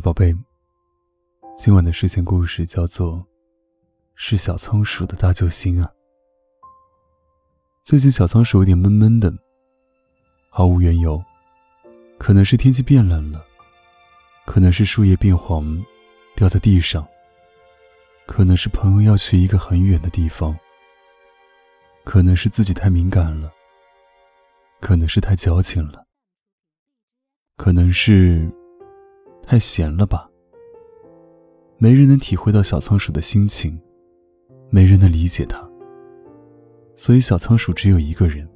宝贝，今晚的睡前故事叫做《是小仓鼠的大救星》啊。最近小仓鼠有点闷闷的，毫无缘由，可能是天气变冷了，可能是树叶变黄，掉在地上，可能是朋友要去一个很远的地方，可能是自己太敏感了，可能是太矫情了，可能是……太闲了吧？没人能体会到小仓鼠的心情，没人能理解它，所以小仓鼠只有一个人。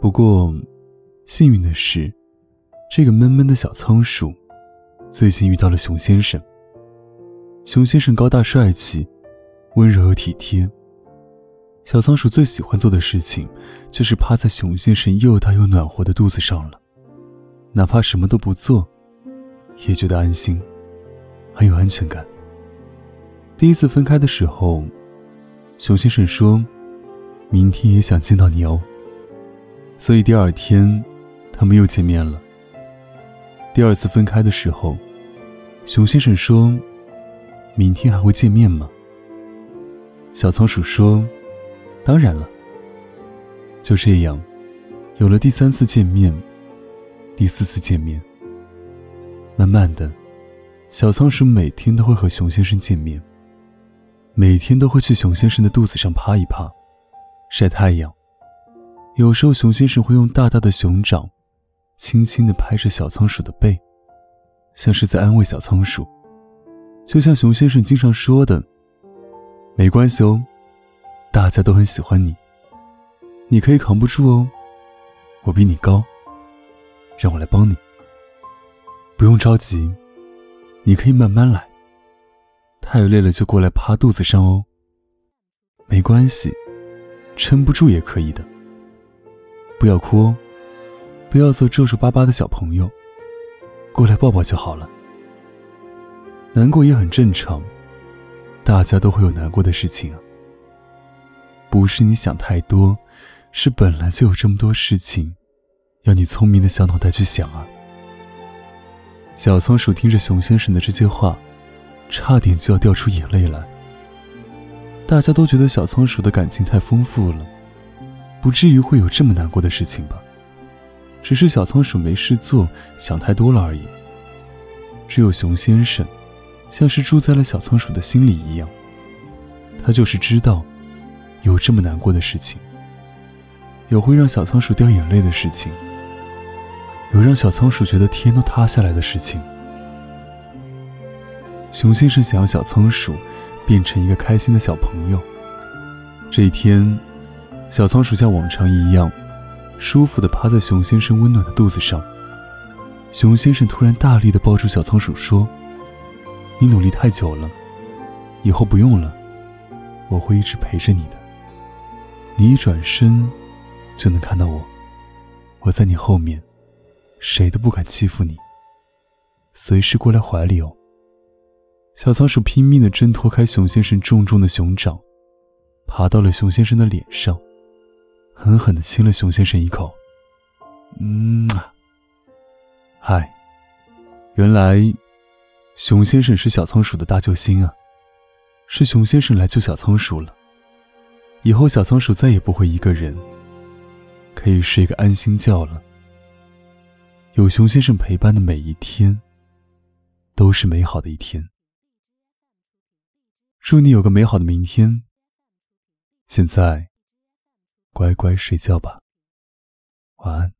不过，幸运的是，这个闷闷的小仓鼠最近遇到了熊先生。熊先生高大帅气，温柔又体贴。小仓鼠最喜欢做的事情，就是趴在熊先生又大又暖和的肚子上了，哪怕什么都不做。也觉得安心，很有安全感。第一次分开的时候，熊先生说：“明天也想见到你哦。”所以第二天，他们又见面了。第二次分开的时候，熊先生说：“明天还会见面吗？”小仓鼠说：“当然了。”就这样，有了第三次见面，第四次见面。慢慢的，小仓鼠每天都会和熊先生见面，每天都会去熊先生的肚子上趴一趴，晒太阳。有时候，熊先生会用大大的熊掌，轻轻地拍着小仓鼠的背，像是在安慰小仓鼠。就像熊先生经常说的：“没关系哦，大家都很喜欢你，你可以扛不住哦，我比你高，让我来帮你。”不用着急，你可以慢慢来。太累了就过来趴肚子上哦。没关系，撑不住也可以的。不要哭哦，不要做皱皱巴巴的小朋友，过来抱抱就好了。难过也很正常，大家都会有难过的事情啊。不是你想太多，是本来就有这么多事情，要你聪明的小脑袋去想啊。小仓鼠听着熊先生的这些话，差点就要掉出眼泪来。大家都觉得小仓鼠的感情太丰富了，不至于会有这么难过的事情吧？只是小仓鼠没事做，想太多了而已。只有熊先生，像是住在了小仓鼠的心里一样，他就是知道有这么难过的事情，有会让小仓鼠掉眼泪的事情。有让小仓鼠觉得天都塌下来的事情。熊先生想要小仓鼠变成一个开心的小朋友。这一天，小仓鼠像往常一样，舒服地趴在熊先生温暖的肚子上。熊先生突然大力地抱住小仓鼠，说：“你努力太久了，以后不用了，我会一直陪着你的。你一转身，就能看到我，我在你后面。”谁都不敢欺负你，随时过来怀里哦。小仓鼠拼命地挣脱开熊先生重重的熊掌，爬到了熊先生的脸上，狠狠地亲了熊先生一口。嗯啊，嗨，原来熊先生是小仓鼠的大救星啊！是熊先生来救小仓鼠了，以后小仓鼠再也不会一个人，可以睡个安心觉了。有熊先生陪伴的每一天，都是美好的一天。祝你有个美好的明天。现在，乖乖睡觉吧，晚安。